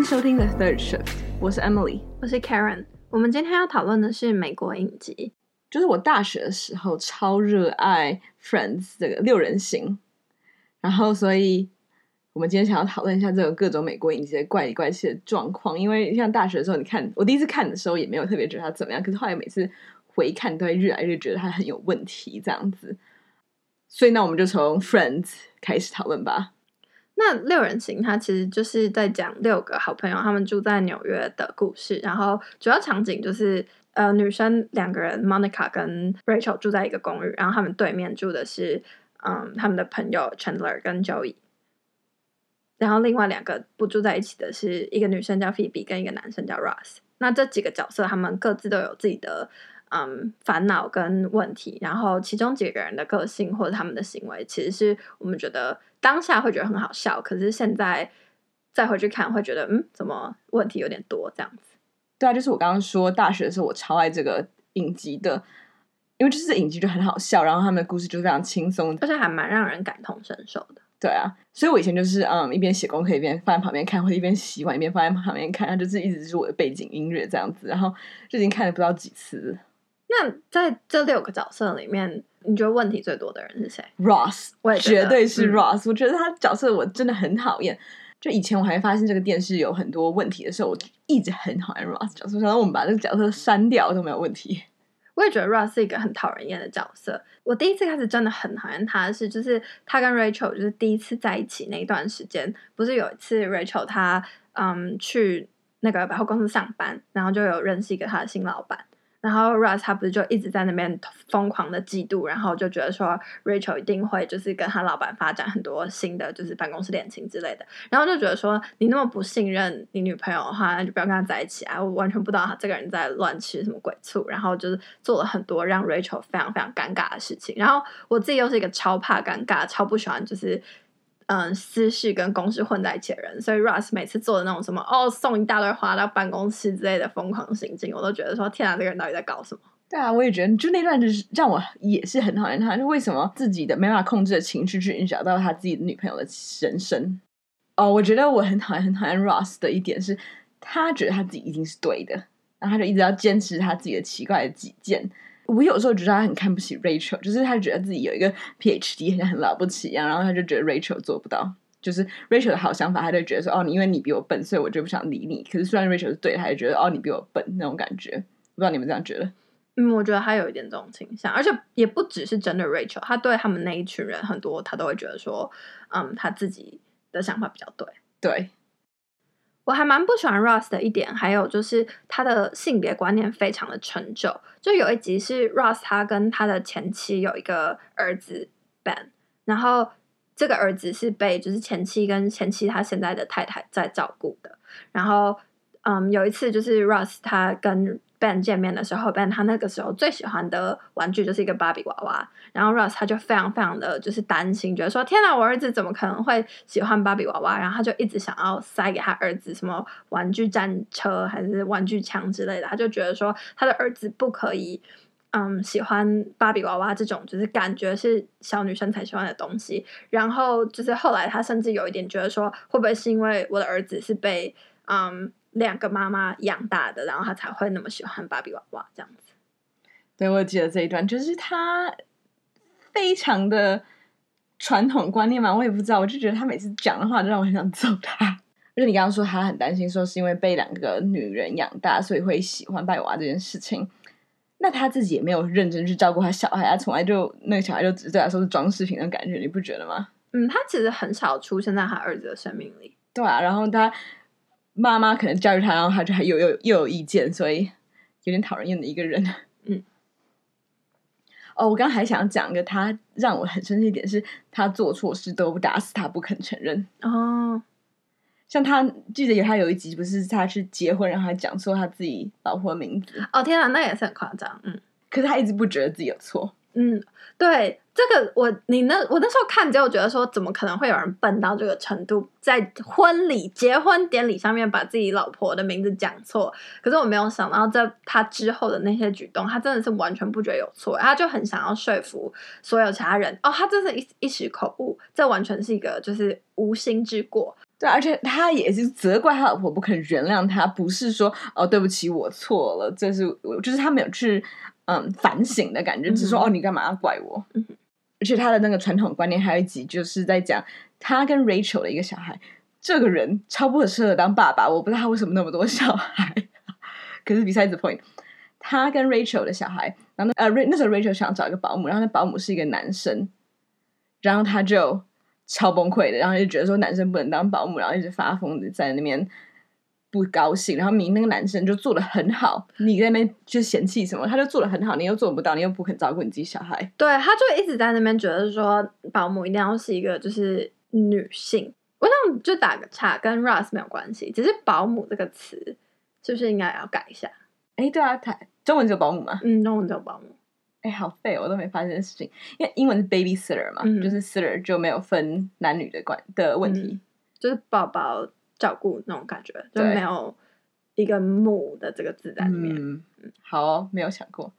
迎收听 The Third Shift，我是 Emily，我是 Karen。我们今天要讨论的是美国影集，就是我大学的时候超热爱 Friends 这个六人行，然后所以我们今天想要讨论一下这个各种美国影集的怪里怪气的状况。因为像大学的时候，你看我第一次看的时候也没有特别觉得它怎么样，可是后来每次回看都会越来越觉得它很有问题这样子。所以那我们就从 Friends 开始讨论吧。那六人行，它其实就是在讲六个好朋友，他们住在纽约的故事。然后主要场景就是，呃，女生两个人，Monica 跟 Rachel 住在一个公寓，然后他们对面住的是，嗯，他们的朋友 Chandler 跟 Joey。然后另外两个不住在一起的是一个女生叫 Phoebe，跟一个男生叫 Ross。那这几个角色，他们各自都有自己的。嗯，烦恼跟问题，然后其中几个人的个性或者他们的行为，其实是我们觉得当下会觉得很好笑，可是现在再回去看，会觉得嗯，怎么问题有点多这样子？对啊，就是我刚刚说大学的时候，我超爱这个影集的，因为就是影集就很好笑，然后他们的故事就非常轻松，而且还蛮让人感同身受的。对啊，所以我以前就是嗯，一边写功课一边放在旁边看，或者一边洗碗一边放在旁边看，它就是一直是我的背景音乐这样子，然后就已经看了不知道几次。那在这六个角色里面，你觉得问题最多的人是谁？Ross，我也绝对是 Ross。嗯。我觉得他角色我真的很讨厌。就以前我还发现这个电视有很多问题的时候，我一直很讨厌 Ross 角色。然后我们把这个角色删掉都没有问题。我也觉得 Ross 是一个很讨人厌的角色。我第一次开始真的很讨厌他是，就是他跟 Rachel 就是第一次在一起那一段时间，不是有一次 Rachel 他嗯去那个百货公司上班，然后就有认识一个他的新老板。然后 Russ 他不是就一直在那边疯狂的嫉妒，然后就觉得说 Rachel 一定会就是跟他老板发展很多新的就是办公室恋情之类的，然后就觉得说你那么不信任你女朋友的话，那就不要跟他在一起啊！我完全不知道他这个人在乱吃什么鬼醋，然后就是做了很多让 Rachel 非常非常尴尬的事情。然后我自己又是一个超怕尴尬、超不喜欢就是。嗯，私事跟公事混在一起的人，所以 Ross 每次做的那种什么哦，送一大堆花到办公室之类的疯狂行径，我都觉得说天啊，这个人到底在搞什么？对啊，我也觉得，就那段就是让我也是很讨厌他，就为什么自己的没办法控制的情绪去影响到他自己的女朋友的人生？哦，我觉得我很讨厌很讨厌 Ross 的一点是，他觉得他自己一定是对的，然后他就一直要坚持他自己的奇怪的己见。我有时候觉得他很看不起 Rachel，就是他觉得自己有一个 PhD 好像很了不起一样，然后他就觉得 Rachel 做不到。就是 Rachel 的好想法，他就觉得说哦，你因为你比我笨，所以我就不想理你。可是虽然 Rachel 是对，他也觉得哦，你比我笨那种感觉。不知道你们这样觉得？嗯，我觉得他有一点这种倾向，而且也不只是真的 Rachel，他对他们那一群人很多，他都会觉得说，嗯，他自己的想法比较对。对。我还蛮不喜欢 Ross 的一点，还有就是他的性别观念非常的陈旧。就有一集是 Ross 他跟他的前妻有一个儿子 Ben，然后这个儿子是被就是前妻跟前妻他现在的太太在照顾的。然后，嗯，有一次就是 Ross 他跟 Ben 见面的时候，Ben 他那个时候最喜欢的玩具就是一个芭比娃娃，然后 Ross 他就非常非常的就是担心，觉得说天哪，我儿子怎么可能会喜欢芭比娃娃？然后他就一直想要塞给他儿子什么玩具战车还是玩具枪之类的，他就觉得说他的儿子不可以嗯喜欢芭比娃娃这种就是感觉是小女生才喜欢的东西。然后就是后来他甚至有一点觉得说，会不会是因为我的儿子是被嗯。两个妈妈养大的，然后他才会那么喜欢芭比娃娃这样子。对，我记得这一段，就是他非常的传统观念嘛，我也不知道，我就觉得他每次讲的话，就让我很想揍他。而 且你刚刚说他很担心，说是因为被两个女人养大，所以会喜欢芭比娃娃这件事情。那他自己也没有认真去照顾他小孩，他从来就那个小孩就只是对他说是装饰品的感觉，你不觉得吗？嗯，他其实很少出现在他儿子的生命里。对啊，然后他。妈妈可能教育他，然后他就还有又又有意见，所以有点讨人厌的一个人。嗯，哦，我刚刚还想讲一个，他让我很生气一点是，他做错事都不打死他不肯承认。哦，像他记得有他有一集不是他去结婚，然后还讲错他自己老婆的名字。哦天啊，那也是很夸张。嗯，可是他一直不觉得自己有错。嗯，对，这个我你那我那时候看就觉得说，怎么可能会有人笨到这个程度，在婚礼结婚典礼上面把自己老婆的名字讲错？可是我没有想到，在他之后的那些举动，他真的是完全不觉得有错，他就很想要说服所有其他人。哦，他真是一一时口误，这完全是一个就是无心之过。对，而且他也是责怪他老婆不肯原谅他，不是说哦对不起我错了，这是就是他没有去嗯反省的感觉，只是说、嗯、哦你干嘛要怪我？嗯、而且他的那个传统观念还有一集就是在讲他跟 Rachel 的一个小孩，这个人超不适合当爸爸，我不知道他为什么那么多小孩。可是 besides the point，他跟 Rachel 的小孩，然后呃那时候 Rachel 想找一个保姆，然后那保姆是一个男生，然后他就。超崩溃的，然后就觉得说男生不能当保姆，然后一直发疯的在那边不高兴。然后明明那个男生就做的很好，你在那边就嫌弃什么？他就做的很好，你又做不到，你又不肯照顾你自己小孩。对，他就一直在那边觉得说保姆一定要是一个就是女性。我想就打个岔，跟 Russ 没有关系，只是保姆这个词是不是应该要改一下？哎，对啊，台中文只有保姆吗？嗯，中文只有保姆。哎，好废，我都没发现这件事情。因为英文是 babysitter 嘛，嗯、就是 sitter 就没有分男女的关的问题，嗯、就是宝宝照顾那种感觉，就没有一个母的这个字在里面。嗯，好、哦，没有想过。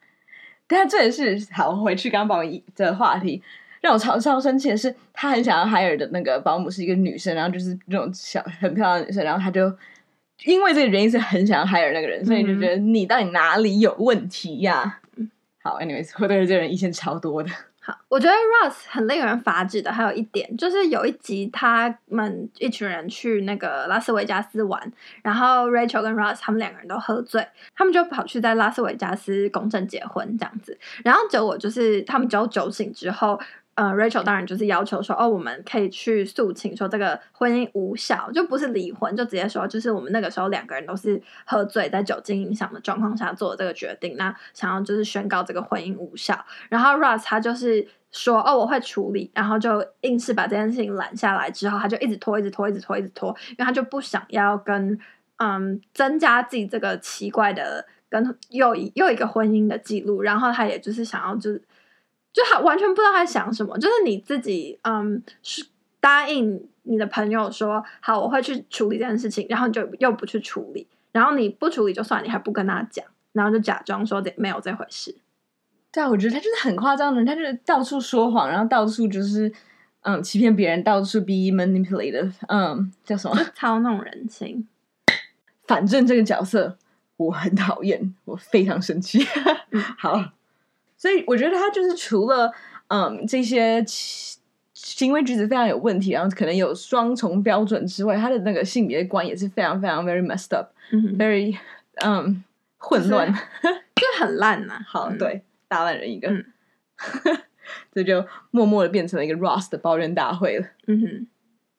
但这也是好回去刚刚保姆的话题，让我超超生气的是，他很想要 hire 的那个保姆是一个女生，然后就是那种小很漂亮的女生，然后他就因为这个原因是很想要 hire 那个人，所以就觉得你到底哪里有问题呀、啊？好，anyways，我对这个人意见超多的。我觉得 Ross 很令人发指的，还有一点就是有一集他们一群人去那个拉斯维加斯玩，然后 Rachel 跟 Ross 他们两个人都喝醉，他们就跑去在拉斯维加斯公证结婚这样子，然后结果就是他们只有酒醒之后。呃，Rachel 当然就是要求说，哦，我们可以去诉请说这个婚姻无效，就不是离婚，就直接说，就是我们那个时候两个人都是喝醉，在酒精影响的状况下做这个决定，那想要就是宣告这个婚姻无效。然后 Russ 他就是说，哦，我会处理，然后就硬是把这件事情揽下来之后，他就一直拖，一直拖，一直拖，一直拖，因为他就不想要跟嗯增加自己这个奇怪的跟又一又一个婚姻的记录，然后他也就是想要就是。就他完全不知道他在想什么，就是你自己，嗯，是答应你的朋友说好，我会去处理这件事情，然后你就又不去处理，然后你不处理就算，你还不跟他讲，然后就假装说这没有这回事。对啊，我觉得他就是很夸张的人，他就是到处说谎，然后到处就是嗯欺骗别人，到处 be manipulative，嗯，叫什么？操弄人心。反正这个角色我很讨厌，我非常生气。好。所以我觉得他就是除了嗯这些行为举止非常有问题，然后可能有双重标准之外，他的那个性别观也是非常非常 very messed up，very 嗯、um, 混乱，就很烂呐、啊。好，嗯、对，大烂人一个，这、嗯、就默默的变成了一个 Ross 的抱怨大会了。嗯哼，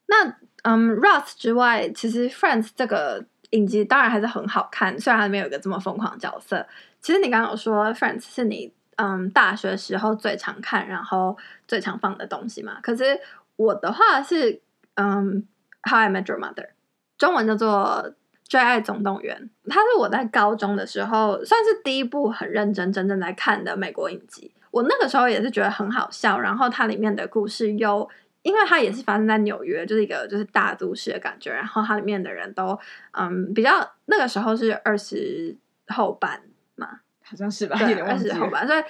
那嗯 Ross 之外，其实 Friends 这个影集当然还是很好看，虽然里面有一个这么疯狂的角色。其实你刚刚有说 Friends 是你。嗯，大学时候最常看，然后最常放的东西嘛。可是我的话是，嗯，《How I Met Your Mother》，中文叫做《最爱总动员》。它是我在高中的时候算是第一部很认真、真正在看的美国影集。我那个时候也是觉得很好笑，然后它里面的故事又，因为它也是发生在纽约，就是一个就是大都市的感觉。然后它里面的人都，嗯，比较那个时候是二十后半嘛。好像是吧，对，二十后吧。所以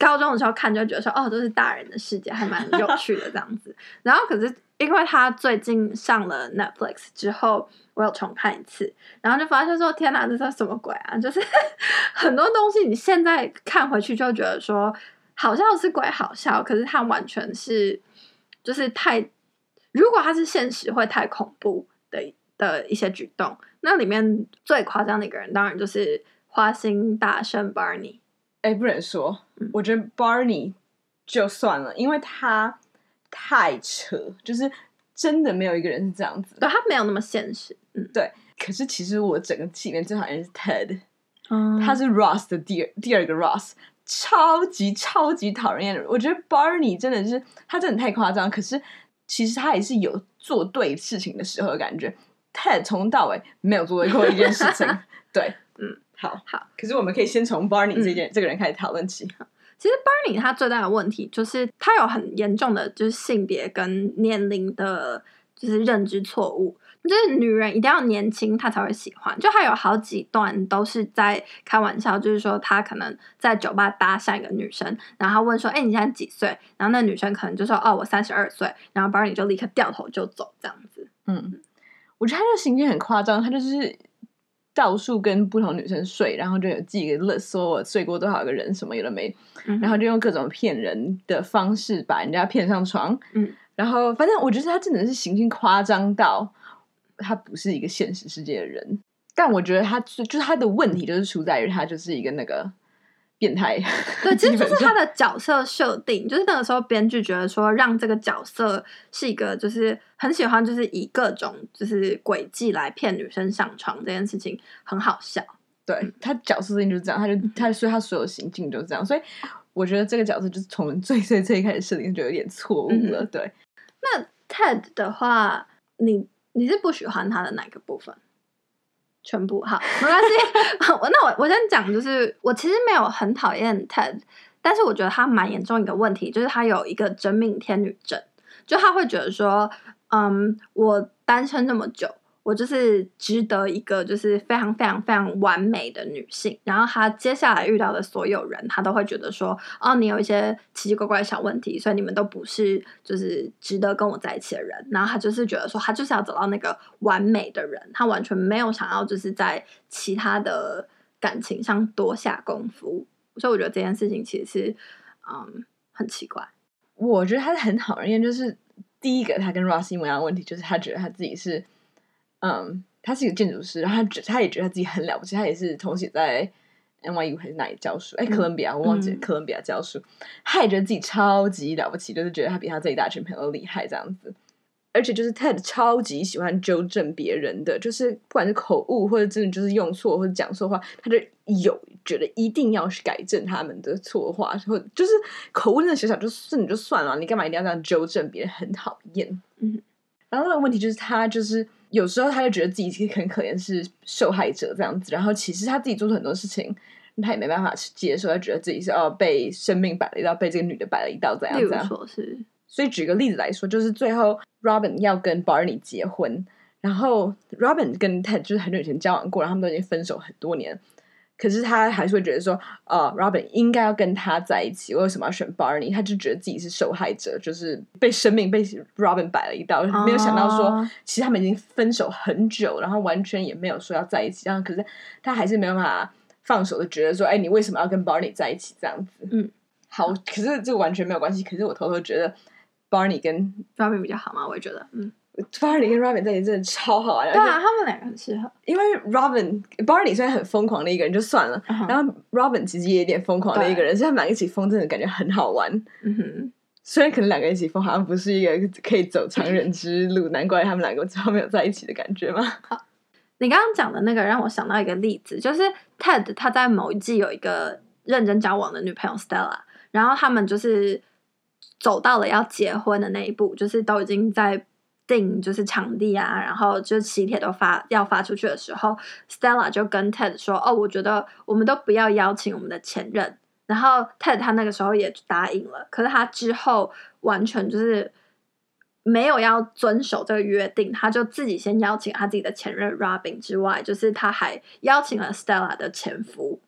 高中的时候看就觉得说，哦，都是大人的世界，还蛮有趣的这样子。然后可是因为他最近上了 Netflix 之后，我有重看一次，然后就发现说，天哪，这是什么鬼啊？就是 很多东西你现在看回去就觉得说，好笑是鬼好笑，可是它完全是就是太，如果它是现实会太恐怖的的一些举动。那里面最夸张的一个人，当然就是。花心大圣 Barney，哎，不能说，嗯、我觉得 Barney 就算了，因为他太扯，就是真的没有一个人是这样子，对，他没有那么现实，嗯，对。可是其实我整个戏里面最讨厌是 Ted，嗯，他是 Ross 的第二第二个 Ross，超级超级讨人厌的。我觉得 Barney 真的是他真的太夸张，可是其实他也是有做对事情的时候的感觉。Ted 从头到尾没有做对过一件事情，对，嗯。好好，可是我们可以先从 Barney 这件、嗯、这个人开始讨论起。其实 Barney 他最大的问题就是他有很严重的就是性别跟年龄的，就是认知错误。就是女人一定要年轻，她才会喜欢。就他有好几段都是在开玩笑，就是说他可能在酒吧搭讪一个女生，然后问说：“哎、欸，你现在几岁？”然后那女生可能就说：“哦，我三十二岁。”然后 Barney 就立刻掉头就走，这样子。嗯。我觉得他的行径很夸张，他就是到处跟不同女生睡，然后就有记一个 list，说我睡过多少个人，什么有的没，嗯、然后就用各种骗人的方式把人家骗上床。嗯，然后反正我觉得他真的是行径夸张到他不是一个现实世界的人，但我觉得他就是他的问题就是出在于他就是一个那个。变态，对，其实就是他的角色设定，就是那个时候编剧觉得说，让这个角色是一个，就是很喜欢，就是以各种就是诡计来骗女生上床这件事情很好笑。对，他角色设定就是这样，他就他所以他所有行径就是这样，所以我觉得这个角色就是从最最最开始设定就有点错误了。对，那 Ted 的话，你你是不喜欢他的哪个部分？全部好，没关系。我那我我先讲，就是我其实没有很讨厌 Ted，但是我觉得他蛮严重一个问题，就是他有一个真命天女症，就他会觉得说，嗯，我单身那么久。我就是值得一个就是非常非常非常完美的女性，然后她接下来遇到的所有人，她都会觉得说，哦，你有一些奇奇怪怪的小问题，所以你们都不是就是值得跟我在一起的人。然后她就是觉得说，她就是要找到那个完美的人，她完全没有想要就是在其他的感情上多下功夫。所以我觉得这件事情其实是嗯很奇怪。我觉得他是很好人，因为就是第一个他跟 Ross 一模一样的问题，就是他觉得他自己是。嗯，他是一个建筑师，然后他觉他也觉得他自己很了不起，他也是同时在 NYU 还是哪里教书？哎，哥伦比亚，我忘记了，哥伦比亚教书，他也觉得自己超级了不起，就是觉得他比他这一大群朋友都厉害这样子。而且就是 Ted 超级喜欢纠正别人的，就是不管是口误或者真的就是用错或者讲错话，他就有觉得一定要去改正他们的错话，或就是口误真的小小就是你就算了，你干嘛一定要这样纠正别人？很讨厌。嗯，然后那个问题就是他就是。有时候他就觉得自己很可怜，是受害者这样子。然后其实他自己做出很多事情，他也没办法去接受。他觉得自己是哦被生命摆了一道，被这个女的摆了一道，这样怎样。是。所以举个例子来说，就是最后 Robin 要跟 Barney 结婚，然后 Robin 跟 Ted 就是很久以前交往过，然后他们都已经分手很多年。可是他还是会觉得说，啊、哦、Robin 应该要跟他在一起。为什么要选 Barney？他就觉得自己是受害者，就是被生命被 Robin 摆了一道。没有想到说，其实他们已经分手很久，然后完全也没有说要在一起。然后可是他还是没有办法放手的，觉得说，哎，你为什么要跟 Barney 在一起？这样子，嗯，好。可是这个完全没有关系。可是我偷偷觉得 Barney 跟 Robin 比较好嘛，我也觉得，嗯。Barney 跟 Robin 在一起真的超好玩，对啊，他们两个很适合。因为 Robin Barney 虽然很疯狂的一个人就算了，uh huh. 然后 Robin 其实也有点疯狂的一个人，所以他们两个一起疯，真的感觉很好玩。嗯哼，虽然可能两个人一起疯好像不是一个可以走长人之路，难怪他们两个最后没有在一起的感觉嘛。好，你刚刚讲的那个让我想到一个例子，就是 Ted 他在某一季有一个认真交往的女朋友 Stella，然后他们就是走到了要结婚的那一步，就是都已经在。定就是场地啊，然后就喜帖都发要发出去的时候，Stella 就跟 Ted 说：“哦，我觉得我们都不要邀请我们的前任。”然后 Ted 他那个时候也答应了，可是他之后完全就是没有要遵守这个约定，他就自己先邀请他自己的前任 Robin 之外，就是他还邀请了 Stella 的前夫，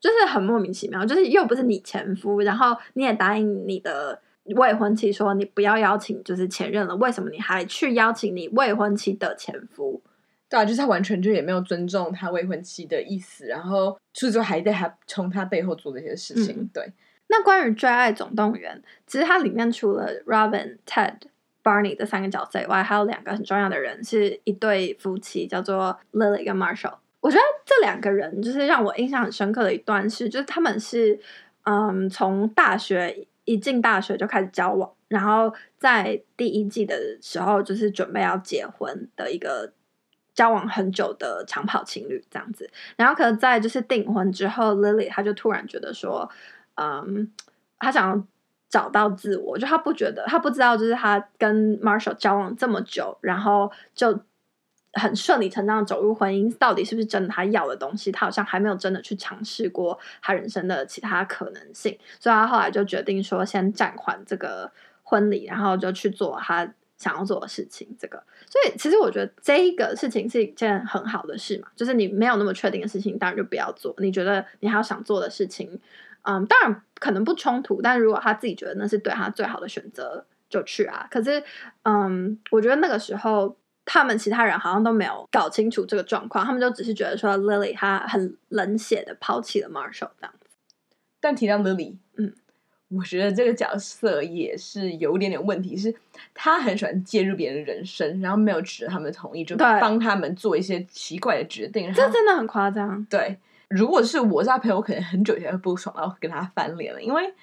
就是很莫名其妙，就是又不是你前夫，然后你也答应你的。未婚妻说：“你不要邀请，就是前任了。为什么你还去邀请你未婚妻的前夫？对啊，就是他完全就也没有尊重他未婚妻的意思，然后除此之外还在他从他背后做这些事情。嗯、对，那关于《最爱总动员》，其实它里面除了 Robin、Ted、Barney 这三个角色以外，还有两个很重要的人，是一对夫妻，叫做 Lily 跟 Marshall。我觉得这两个人就是让我印象很深刻的一段是，就是他们是嗯从大学。”一进大学就开始交往，然后在第一季的时候就是准备要结婚的一个交往很久的长跑情侣这样子。然后可能在就是订婚之后，Lily 她就突然觉得说，嗯，她想要找到自我，就她不觉得，她不知道就是她跟 Marshall 交往这么久，然后就。很顺理成章的走入婚姻，到底是不是真的他要的东西？他好像还没有真的去尝试过他人生的其他可能性，所以他后来就决定说先暂缓这个婚礼，然后就去做他想要做的事情。这个，所以其实我觉得这一个事情是一件很好的事嘛，就是你没有那么确定的事情，当然就不要做。你觉得你还有想做的事情，嗯，当然可能不冲突，但如果他自己觉得那是对他最好的选择，就去啊。可是，嗯，我觉得那个时候。他们其他人好像都没有搞清楚这个状况，他们就只是觉得说 Lily 她很冷血的抛弃了 Marshall 这样子。但提到 Lily，嗯，我觉得这个角色也是有点点问题，是他很喜欢介入别人的人生，然后没有取得他们的同意，就帮他们做一些奇怪的决定。这真的很夸张。对，如果是我是他朋友，我可能很久以前会不爽，然后跟他翻脸了，因为。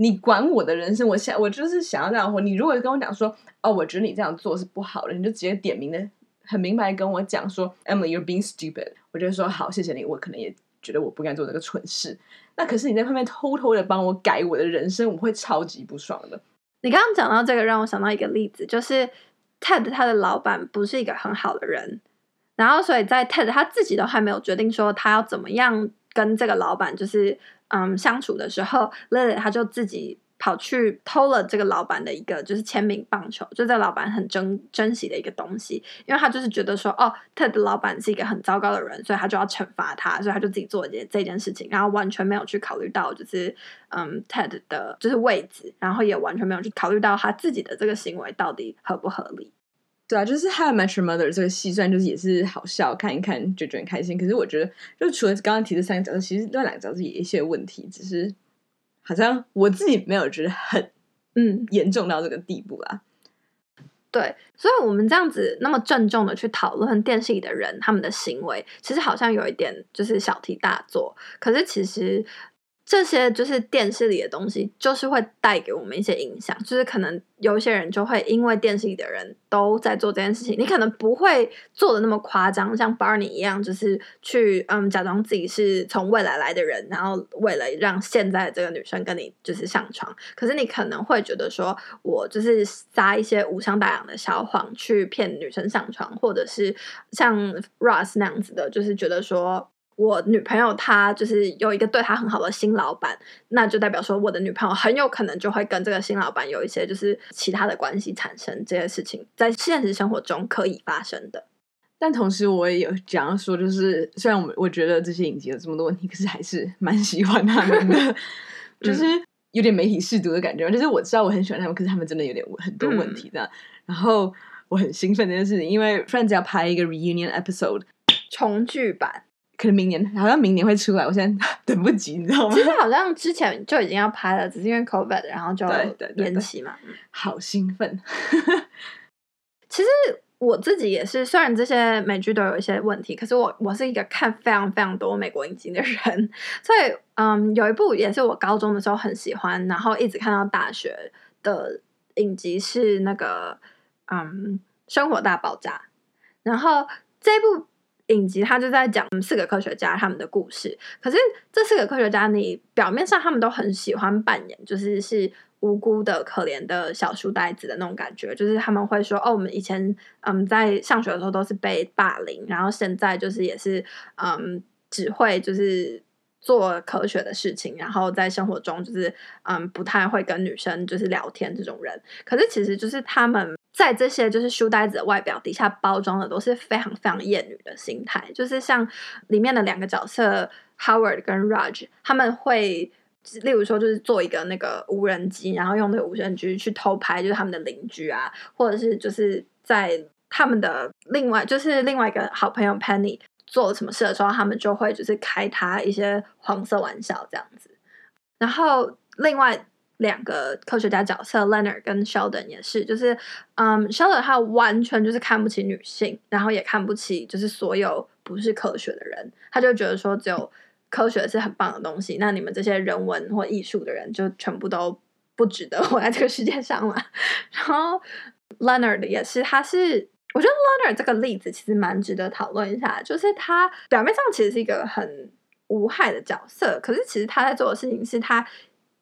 你管我的人生，我想我就是想要这样活。你如果跟我讲说，哦，我觉得你这样做是不好的，你就直接点名的很明白跟我讲说，Emily，you're being stupid。我就说好，谢谢你。我可能也觉得我不该做这个蠢事。那可是你在旁边偷偷的帮我改我的人生，我会超级不爽的。你刚刚讲到这个，让我想到一个例子，就是 Ted 他的老板不是一个很好的人，然后所以在 Ted 他自己都还没有决定说他要怎么样跟这个老板就是。嗯，相处的时候，Lily 他就自己跑去偷了这个老板的一个就是签名棒球，就这老板很珍珍惜的一个东西，因为他就是觉得说，哦，Ted 的老板是一个很糟糕的人，所以他就要惩罚他，所以他就自己做这这件事情，然后完全没有去考虑到就是嗯 Ted 的就是位置，然后也完全没有去考虑到他自己的这个行为到底合不合理。对啊，就是《How I Met Your Mother》这个戏，虽然就是也是好笑，看一看就觉得很开心。可是我觉得，就除了刚刚提的三个角色，其实那两个角色也有一些问题，只是好像我自己没有觉得很嗯 严重到这个地步啦。对，所以我们这样子那么郑重的去讨论电视里的人他们的行为，其实好像有一点就是小题大做。可是其实。这些就是电视里的东西，就是会带给我们一些影响。就是可能有些人就会因为电视里的人都在做这件事情，你可能不会做的那么夸张，像 Barney 一样，就是去嗯假装自己是从未来来的人，然后为了让现在这个女生跟你就是上床。可是你可能会觉得说，我就是撒一些无伤大雅的小谎去骗女生上床，或者是像 Ross 那样子的，就是觉得说。我女朋友她就是有一个对她很好的新老板，那就代表说我的女朋友很有可能就会跟这个新老板有一些就是其他的关系产生，这些事情在现实生活中可以发生的。但同时我也有讲说，就是虽然我们我觉得这些影集有这么多问题，可是还是蛮喜欢他们的，就是有点媒体试读的感觉。就是我知道我很喜欢他们，可是他们真的有点很多问题的。嗯、然后我很兴奋这件事情，因为 Friends 要拍一个 reunion episode 重聚版。可能明年好像明年会出来，我现在 等不及，你知道吗？其实好像之前就已经要拍了，只是因为 COVID，然后就延期嘛。好兴奋！其实我自己也是，虽然这些美剧都有一些问题，可是我我是一个看非常非常多美国影集的人，所以嗯，有一部也是我高中的时候很喜欢，然后一直看到大学的影集是那个嗯《生活大爆炸》，然后这一部。影集他就在讲四个科学家他们的故事，可是这四个科学家，你表面上他们都很喜欢扮演，就是是无辜的、可怜的小书呆子的那种感觉，就是他们会说：“哦，我们以前嗯在上学的时候都是被霸凌，然后现在就是也是嗯只会就是做科学的事情，然后在生活中就是嗯不太会跟女生就是聊天这种人。”可是其实就是他们。在这些就是书呆子的外表底下包装的都是非常非常厌女的心态，就是像里面的两个角色 Howard 跟 Raj，他们会例如说就是做一个那个无人机，然后用那个无人机去偷拍就是他们的邻居啊，或者是就是在他们的另外就是另外一个好朋友 Penny 做了什么事的时候，他们就会就是开他一些黄色玩笑这样子，然后另外。两个科学家角色 Leonard 跟 Sheldon 也是，就是嗯，Sheldon 他完全就是看不起女性，然后也看不起就是所有不是科学的人，他就觉得说只有科学是很棒的东西，那你们这些人文或艺术的人就全部都不值得活在这个世界上了。然后 Leonard 也是，他是我觉得 Leonard 这个例子其实蛮值得讨论一下，就是他表面上其实是一个很无害的角色，可是其实他在做的事情是他。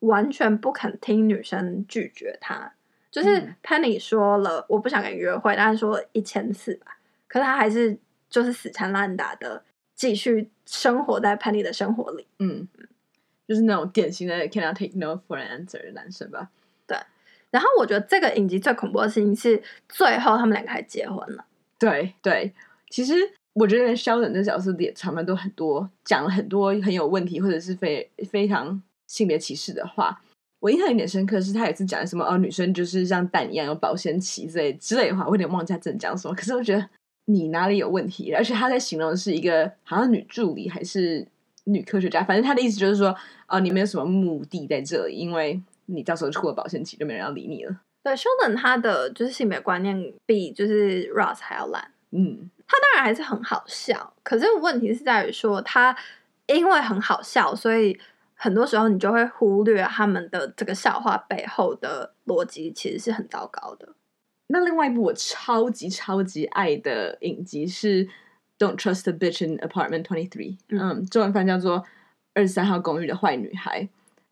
完全不肯听女生拒绝他，就是 Penny 说了我不想跟你约会，但是说了一千次吧，可是他还是就是死缠烂打的继续生活在 Penny 的生活里。嗯，就是那种典型的 cannot take no for an answer 的男生吧。对，然后我觉得这个影集最恐怖的事情是最后他们两个还结婚了。对对，其实我觉得 Sheldon 这角色脸上面都很多讲了很多很有问题，或者是非非常。性别歧视的话，我我印象有点深刻，是他有一次讲什么哦，女生就是像蛋一样有保鲜期之类之类的话，我有点忘记他真的讲什么。可是我觉得你哪里有问题？而且他在形容的是一个好像女助理还是女科学家，反正他的意思就是说哦，你没有什么目的在这里，因为你到时候过了保鲜期就没人要理你了。对，Sheldon 他的就是性别观念比就是 Ross 还要烂。嗯，他当然还是很好笑，可是问题是在于说他因为很好笑，所以很多时候你就会忽略他们的这个笑话背后的逻辑其实是很糟糕的。那另外一部我超级超级爱的影集是《Don't Trust a Bitch in Apartment Twenty Three》，嗯，中文翻叫做《二十三号公寓的坏女孩》。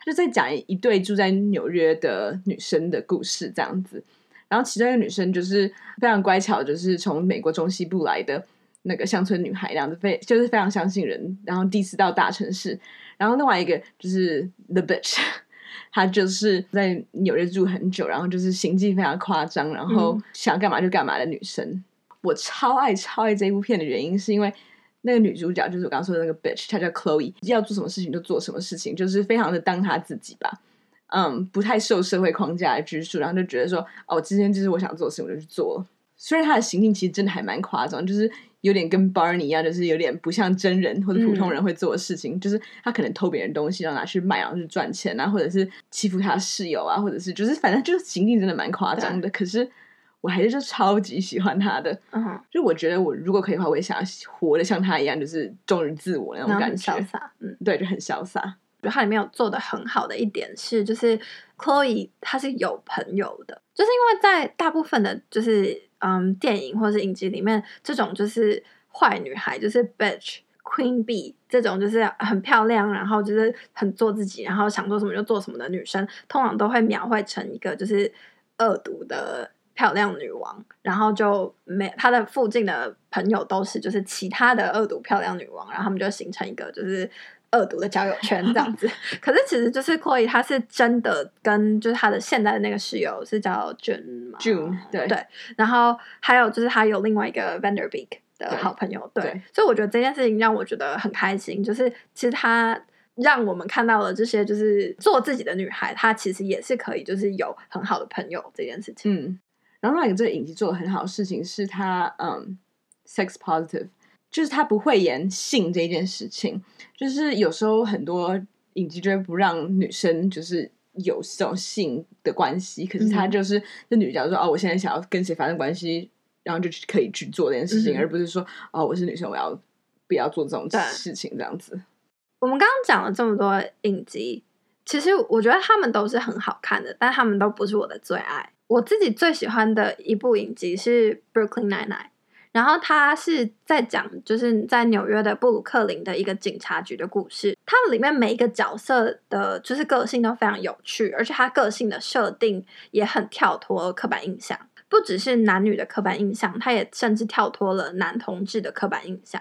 就在讲一对住在纽约的女生的故事，这样子。然后其中一个女生就是非常乖巧，就是从美国中西部来的那个乡村女孩，这样子非就是非常相信人。然后第一次到大城市，然后另外一个就是 The Bitch，她就是在纽约住很久，然后就是行径非常夸张，然后想干嘛就干嘛的女生。嗯、我超爱超爱这一部片的原因是因为。那个女主角就是我刚刚说的那个 bitch，她叫 Chloe，要做什么事情就做什么事情，就是非常的当她自己吧，嗯，不太受社会框架的拘束，然后就觉得说，哦，今天就是我想做的事情，我就去做了。虽然她的行径其实真的还蛮夸张，就是有点跟 Barney 一样，就是有点不像真人或者普通人会做的事情，嗯、就是他可能偷别人东西，然后拿去卖，然后去赚钱啊，或者是欺负他室友啊，或者是就是反正就是行径真的蛮夸张的，可是。我还是就超级喜欢他的，嗯、uh，huh. 就我觉得我如果可以的话，我也想要活得像他一样，就是忠于自我那种感觉，潇洒，嗯，对，就很潇洒。就他里面有做的很好的一点是，就是 Chloe 他是有朋友的，就是因为在大部分的，就是嗯电影或是影集里面，这种就是坏女孩，就是 bitch queen bee 这种就是很漂亮，然后就是很做自己，然后想做什么就做什么的女生，通常都会描绘成一个就是恶毒的。漂亮女王，然后就没她的附近的朋友都是就是其他的恶毒漂亮女王，然后他们就形成一个就是恶毒的交友圈这样子。可是其实就是 Chloe 她是真的跟就是她的现在的那个室友是叫 June 嘛，June 对对，然后还有就是她有另外一个 Vanderbeek 的好朋友，对，对对所以我觉得这件事情让我觉得很开心，就是其实她让我们看到了这些就是做自己的女孩，她其实也是可以就是有很好的朋友这件事情，嗯。然后另外一个这个影集做的很好的事情是他，嗯，sex positive，就是他不会演性这件事情。就是有时候很多影集就会不让女生就是有这种性的关系，可是他就是这女角说哦，我现在想要跟谁发生关系，然后就可以去做这件事情，嗯、而不是说哦，我是女生，我要不要做这种事情这样子。我们刚刚讲了这么多影集，其实我觉得他们都是很好看的，但他们都不是我的最爱。我自己最喜欢的一部影集是《brooklyn nine》，然后它是在讲就是在纽约的布鲁克林的一个警察局的故事。它里面每一个角色的，就是个性都非常有趣，而且它个性的设定也很跳脱刻板印象，不只是男女的刻板印象，它也甚至跳脱了男同志的刻板印象。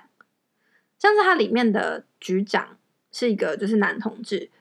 像是它里面的局长是一个就是男同志。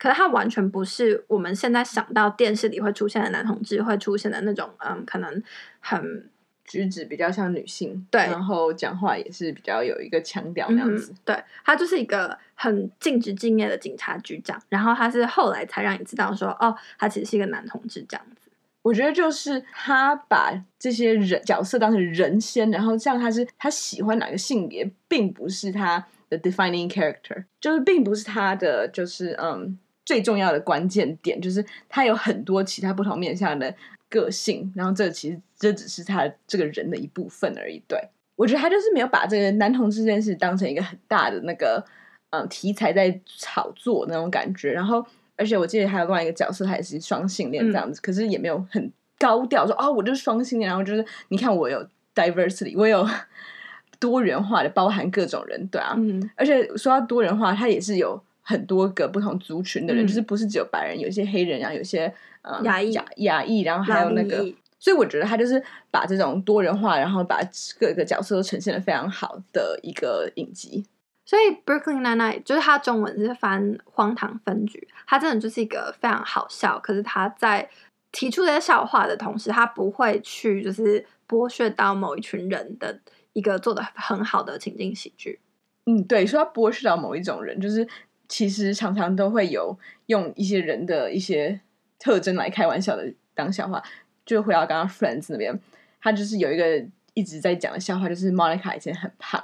可是他完全不是我们现在想到电视里会出现的男同志会出现的那种，嗯，可能很举止比较像女性，对，然后讲话也是比较有一个腔调那样子。嗯、对，他就是一个很尽职敬业的警察局长，然后他是后来才让你知道说，哦，他其实是一个男同志这样子。我觉得就是他把这些人角色当成人先，然后这样他是他喜欢哪个性别，并不是他的 defining character，就是并不是他的就是嗯。最重要的关键点就是他有很多其他不同面向的个性，然后这其实这只是他这个人的一部分而已。对，我觉得他就是没有把这个男同志这件事当成一个很大的那个嗯题材在炒作那种感觉。然后，而且我记得还有另外一个角色，他也是双性恋这样子，嗯、可是也没有很高调说哦，我就是双性恋。然后就是你看我有 diversity，我有多元化的包含各种人，对啊。嗯、而且说到多元化，他也是有。很多个不同族群的人，嗯、就是不是只有白人，有一些黑人，然后有些呃亚裔、亚裔，然后还有那个，所以我觉得他就是把这种多元化，然后把各个角色都呈现的非常好的一个影集。所以 Brooklyn Nine-Nine 就是它中文是翻“荒唐分局”，它真的就是一个非常好笑，可是他在提出这些笑话的同时，他不会去就是剥削到某一群人的一个做的很好的情境喜剧。嗯，对，说要剥削到某一种人，就是。其实常常都会有用一些人的一些特征来开玩笑的当笑话。就回到刚刚 Friends 那边，他就是有一个一直在讲的笑话，就是 Monica 以前很胖，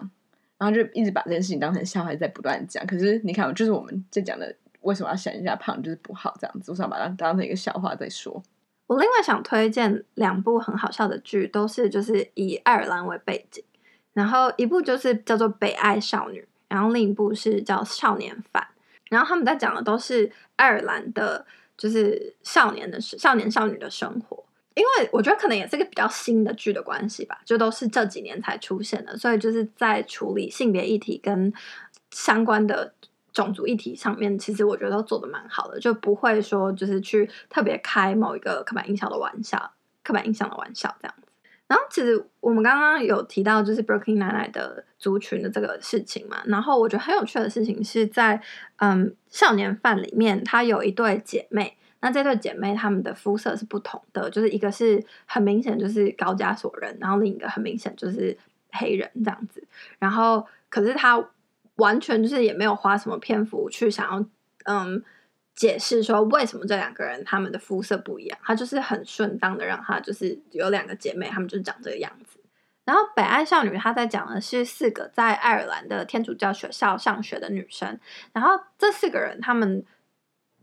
然后就一直把这件事情当成笑话在不断讲。可是你看，就是我们在讲的为什么要想人家胖就是不好这样子，我想把它当成一个笑话再说。我另外想推荐两部很好笑的剧，都是就是以爱尔兰为背景，然后一部就是叫做《北爱少女》，然后另一部是叫《少年犯》，然后他们在讲的都是爱尔兰的，就是少年的少年少女的生活。因为我觉得可能也是一个比较新的剧的关系吧，就都是这几年才出现的，所以就是在处理性别议题跟相关的种族议题上面，其实我觉得都做的蛮好的，就不会说就是去特别开某一个刻板印象的玩笑，刻板印象的玩笑这样。然后其实我们刚刚有提到就是 Brooklyn Nine-Nine 的族群的这个事情嘛，然后我觉得很有趣的事情是在嗯少年犯里面，她有一对姐妹。那这对姐妹她们的肤色是不同的，就是一个是很明显就是高加索人，然后另一个很明显就是黑人这样子。然后可是她完全就是也没有花什么篇幅去想要嗯解释说为什么这两个人他们的肤色不一样，她就是很顺当的让她就是有两个姐妹，她们就长这个样子。然后《北爱少女》她在讲的是四个在爱尔兰的天主教学校上学的女生，然后这四个人她们。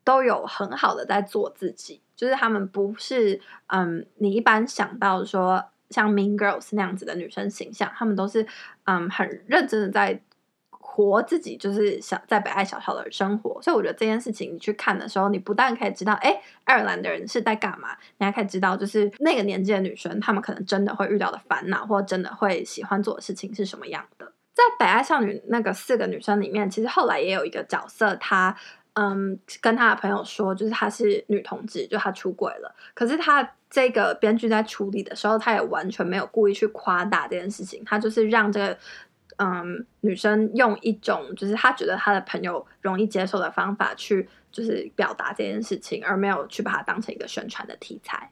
都有很好的在做自己，就是他们不是嗯，你一般想到说像 Mean Girls 那样子的女生形象，他们都是嗯很认真的在活自己，就是想在北爱小校的生活。所以我觉得这件事情你去看的时候，你不但可以知道，哎，爱尔兰的人是在干嘛，你还可以知道，就是那个年纪的女生，她们可能真的会遇到的烦恼，或真的会喜欢做的事情是什么样的。在北爱少女那个四个女生里面，其实后来也有一个角色，她。嗯，跟他的朋友说，就是她是女同志，就她出轨了。可是他这个编剧在处理的时候，他也完全没有故意去夸大这件事情，他就是让这个嗯女生用一种就是她觉得她的朋友容易接受的方法去就是表达这件事情，而没有去把它当成一个宣传的题材。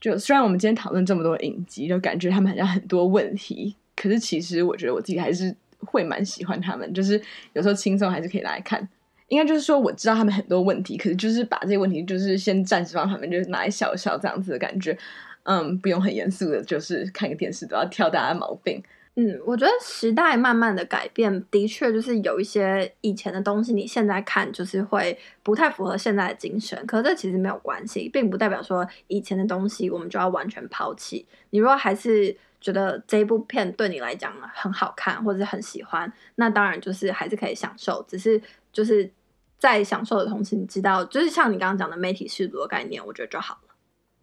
就虽然我们今天讨论这么多影集，就感觉他们好像很多问题，可是其实我觉得我自己还是会蛮喜欢他们，就是有时候轻松还是可以来看。应该就是说，我知道他们很多问题，可是就是把这些问题，就是先暂时放他们，就是拿来笑笑这样子的感觉，嗯，不用很严肃的，就是看个电视都要挑大家毛病。嗯，我觉得时代慢慢的改变，的确就是有一些以前的东西，你现在看就是会不太符合现在的精神。可是这其实没有关系，并不代表说以前的东西我们就要完全抛弃。你如果还是觉得这部片对你来讲很好看，或者很喜欢，那当然就是还是可以享受，只是就是。在享受的同时，你知道，就是像你刚刚讲的媒体识读的概念，我觉得就好了。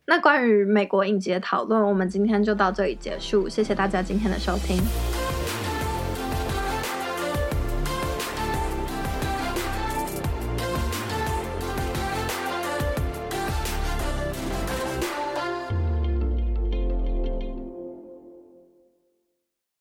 那关于美国影集的讨论，我们今天就到这里结束。谢谢大家今天的收听。